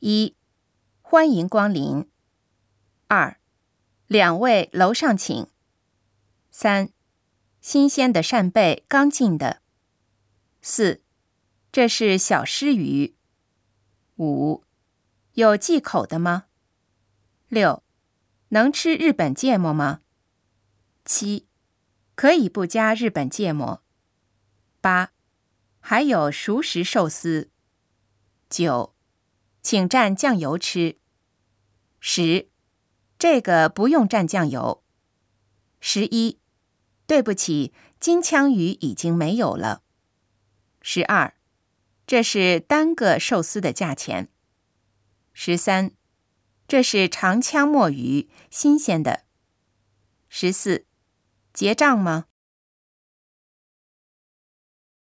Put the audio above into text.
一，欢迎光临。二，两位楼上请。三，新鲜的扇贝，刚进的。四，这是小诗鱼。五，有忌口的吗？六，能吃日本芥末吗？七，可以不加日本芥末。八，还有熟食寿司。九，请蘸酱油吃。十，这个不用蘸酱油。十一，对不起，金枪鱼已经没有了。十二，这是单个寿司的价钱。十三，这是长枪墨鱼，新鲜的。十四，结账吗？